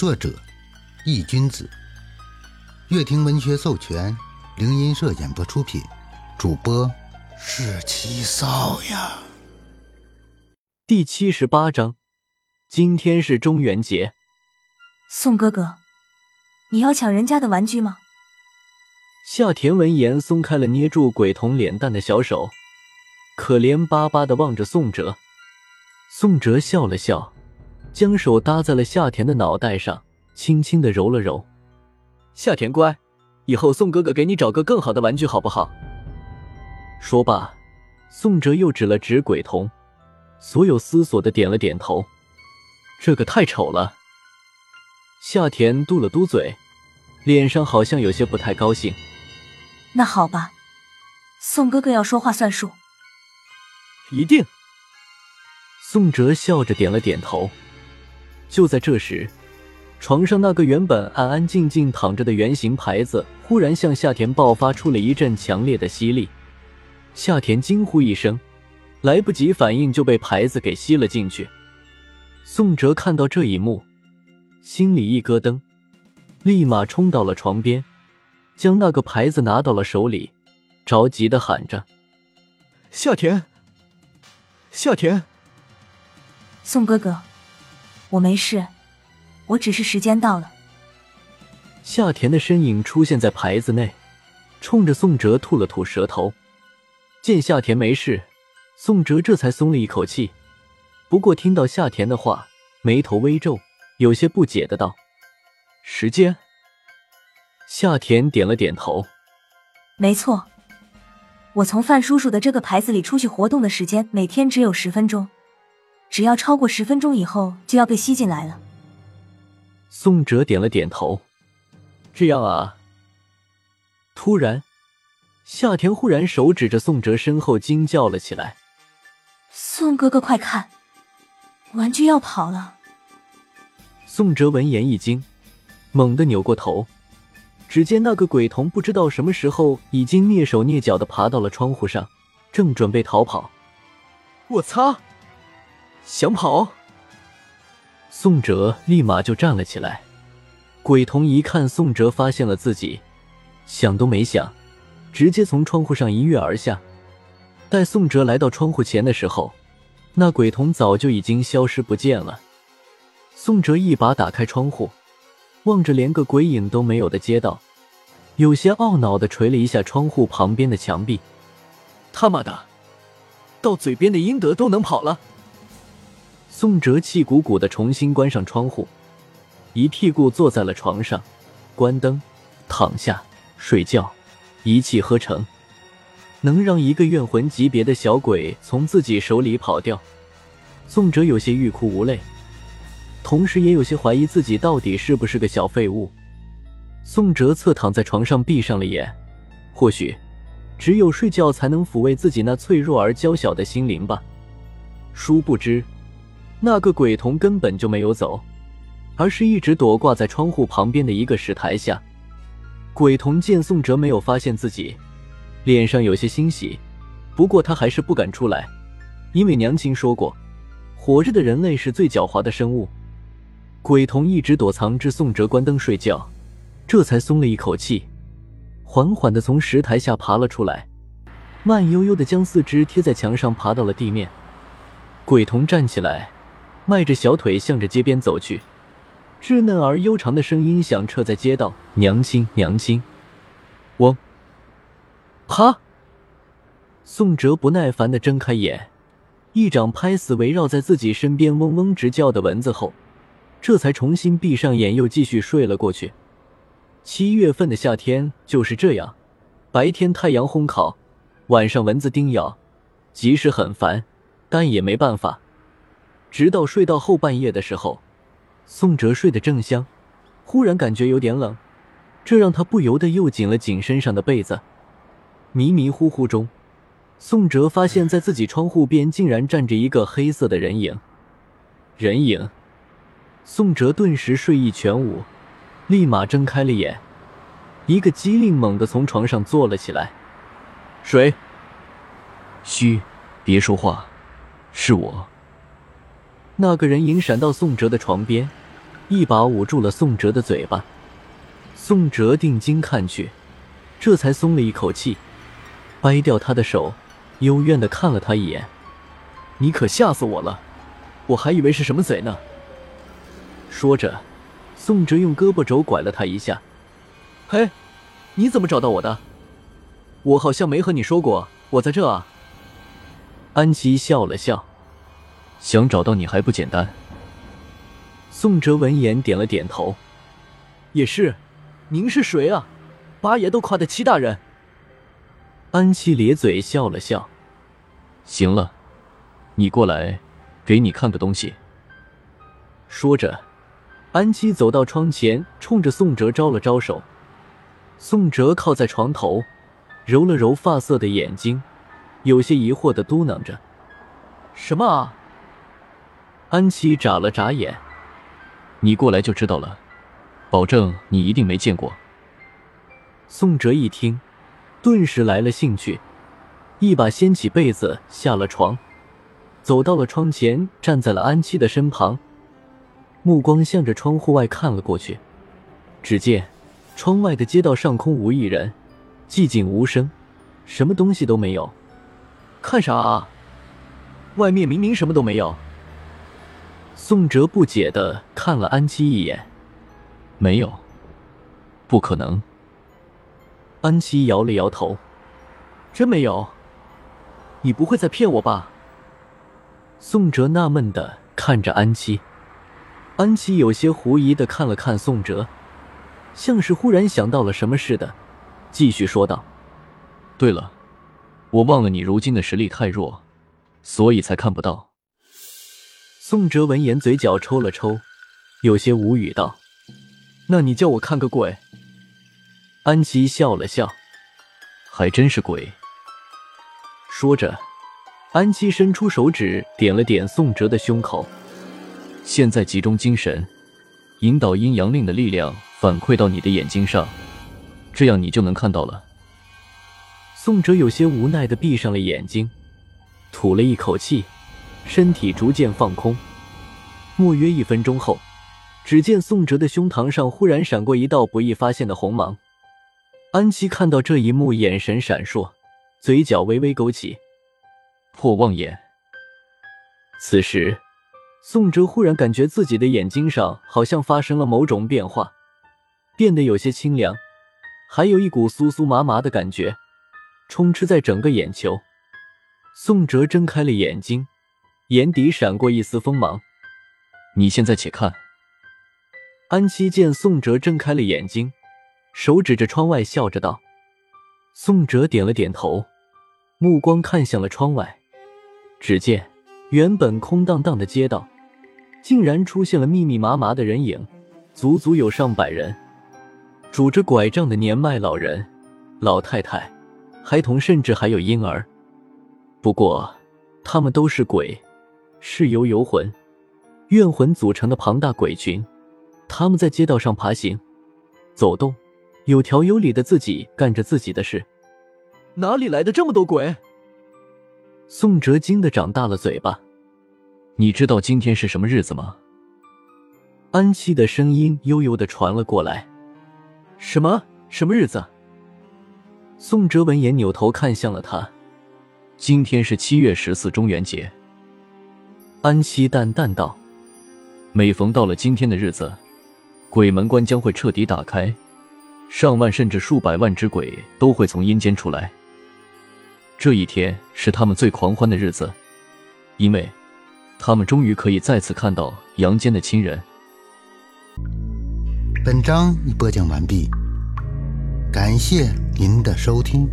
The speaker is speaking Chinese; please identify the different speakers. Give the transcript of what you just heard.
Speaker 1: 作者：易君子，乐亭文学授权，灵音社演播出品，主播是七少呀。
Speaker 2: 第七十八章，今天是中元节。
Speaker 3: 宋哥哥，你要抢人家的玩具吗？
Speaker 2: 夏田闻言松开了捏住鬼童脸蛋的小手，可怜巴巴的望着宋哲。宋哲笑了笑。将手搭在了夏田的脑袋上，轻轻的揉了揉。夏田乖，以后宋哥哥给你找个更好的玩具好不好？说罢，宋哲又指了指鬼童，所有思索的点了点头。这个太丑了。夏田嘟了嘟嘴，脸上好像有些不太高兴。
Speaker 3: 那好吧，宋哥哥要说话算数。
Speaker 2: 一定。宋哲笑着点了点头。就在这时，床上那个原本安安静静躺着的圆形牌子，忽然向夏田爆发出了一阵强烈的吸力。夏田惊呼一声，来不及反应就被牌子给吸了进去。宋哲看到这一幕，心里一咯噔，立马冲到了床边，将那个牌子拿到了手里，着急的喊着：“夏田，夏田，
Speaker 3: 宋哥哥。”我没事，我只是时间到了。
Speaker 2: 夏田的身影出现在牌子内，冲着宋哲吐了吐舌头。见夏田没事，宋哲这才松了一口气。不过听到夏田的话，眉头微皱，有些不解的道：“时间？”夏田点了点头：“
Speaker 3: 没错，我从范叔叔的这个牌子里出去活动的时间，每天只有十分钟。”只要超过十分钟以后，就要被吸进来了。
Speaker 2: 宋哲点了点头，这样啊。突然，夏田忽然手指着宋哲身后，惊叫了起来：“
Speaker 3: 宋哥哥，快看，玩具要跑了！”
Speaker 2: 宋哲闻言一惊，猛地扭过头，只见那个鬼童不知道什么时候已经蹑手蹑脚的爬到了窗户上，正准备逃跑。我擦！想跑？宋哲立马就站了起来。鬼童一看宋哲发现了自己，想都没想，直接从窗户上一跃而下。待宋哲来到窗户前的时候，那鬼童早就已经消失不见了。宋哲一把打开窗户，望着连个鬼影都没有的街道，有些懊恼的捶了一下窗户旁边的墙壁。他妈的，到嘴边的阴德都能跑了！宋哲气鼓鼓的重新关上窗户，一屁股坐在了床上，关灯，躺下睡觉，一气呵成，能让一个怨魂级别的小鬼从自己手里跑掉，宋哲有些欲哭无泪，同时也有些怀疑自己到底是不是个小废物。宋哲侧躺在床上，闭上了眼，或许，只有睡觉才能抚慰自己那脆弱而娇小的心灵吧。殊不知。那个鬼童根本就没有走，而是一直躲挂在窗户旁边的一个石台下。鬼童见宋哲没有发现自己，脸上有些欣喜，不过他还是不敢出来，因为娘亲说过，活着的人类是最狡猾的生物。鬼童一直躲藏至宋哲关灯睡觉，这才松了一口气，缓缓的从石台下爬了出来，慢悠悠的将四肢贴在墙上，爬到了地面。鬼童站起来。迈着小腿向着街边走去，稚嫩而悠长的声音响彻在街道：“娘亲，娘亲！”我，啪！宋哲不耐烦的睁开眼，一掌拍死围绕在自己身边嗡嗡直叫的蚊子后，这才重新闭上眼，又继续睡了过去。七月份的夏天就是这样，白天太阳烘烤，晚上蚊子叮咬，即使很烦，但也没办法。直到睡到后半夜的时候，宋哲睡得正香，忽然感觉有点冷，这让他不由得又紧了紧身上的被子。迷迷糊糊中，宋哲发现，在自己窗户边竟然站着一个黑色的人影。人影，宋哲顿时睡意全无，立马睁开了眼，一个机灵猛地从床上坐了起来。谁？
Speaker 4: 嘘，别说话，是我。
Speaker 2: 那个人影闪到宋哲的床边，一把捂住了宋哲的嘴巴。宋哲定睛看去，这才松了一口气，掰掉他的手，幽怨的看了他一眼：“你可吓死我了，我还以为是什么贼呢。”说着，宋哲用胳膊肘拐了他一下：“嘿，你怎么找到我的？我好像没和你说过我在这啊。”安琪笑了笑。
Speaker 4: 想找到你还不简单。
Speaker 2: 宋哲闻言点了点头，也是。您是谁啊？八爷都夸的七大人。安七咧嘴笑了笑。
Speaker 4: 行了，你过来，给你看个东西。
Speaker 2: 说着，安七走到窗前，冲着宋哲招了招手。宋哲靠在床头，揉了揉发色的眼睛，有些疑惑的嘟囔着：“什么啊？”安琪眨了眨眼，
Speaker 4: 你过来就知道了，保证你一定没见过。
Speaker 2: 宋哲一听，顿时来了兴趣，一把掀起被子下了床，走到了窗前，站在了安琪的身旁，目光向着窗户外看了过去。只见窗外的街道上空无一人，寂静无声，什么东西都没有。看啥啊？外面明明什么都没有。宋哲不解的看了安七一眼，
Speaker 4: 没有，不可能。
Speaker 2: 安七摇了摇头，真没有？你不会在骗我吧？宋哲纳闷的看着安七，安七有些狐疑的看了看宋哲，像是忽然想到了什么似的，继续说道：“
Speaker 4: 对了，我忘了你如今的实力太弱，所以才看不到。”
Speaker 2: 宋哲闻言，嘴角抽了抽，有些无语道：“那你叫我看个鬼？”安琪笑了笑：“
Speaker 4: 还真是鬼。”
Speaker 2: 说着，安琪伸出手指点了点宋哲的胸口：“
Speaker 4: 现在集中精神，引导阴阳令的力量反馈到你的眼睛上，这样你就能看到了。”
Speaker 2: 宋哲有些无奈的闭上了眼睛，吐了一口气。身体逐渐放空，莫约一分钟后，只见宋哲的胸膛上忽然闪过一道不易发现的红芒。安琪看到这一幕，眼神闪烁，嘴角微微勾起。
Speaker 4: 破望眼。
Speaker 2: 此时，宋哲忽然感觉自己的眼睛上好像发生了某种变化，变得有些清凉，还有一股酥酥麻麻的感觉，充斥在整个眼球。宋哲睁开了眼睛。眼底闪过一丝锋芒，
Speaker 4: 你现在且看。
Speaker 2: 安七见宋哲睁开了眼睛，手指着窗外，笑着道：“宋哲点了点头，目光看向了窗外。只见原本空荡荡的街道，竟然出现了密密麻麻的人影，足足有上百人，拄着拐杖的年迈老人、老太太、孩童，甚至还有婴儿。不过，他们都是鬼。”是由游魂、怨魂组成的庞大鬼群，他们在街道上爬行、走动，有条有理的自己干着自己的事。哪里来的这么多鬼？宋哲惊得长大了嘴巴。
Speaker 4: 你知道今天是什么日子吗？
Speaker 2: 安琪的声音悠悠的传了过来。什么？什么日子？宋哲闻言扭头看向了他。
Speaker 4: 今天是七月十四中元节。
Speaker 2: 安息淡淡道：“
Speaker 4: 每逢到了今天的日子，鬼门关将会彻底打开，上万甚至数百万只鬼都会从阴间出来。这一天是他们最狂欢的日子，因为他们终于可以再次看到阳间的亲人。”
Speaker 1: 本章已播讲完毕，感谢您的收听。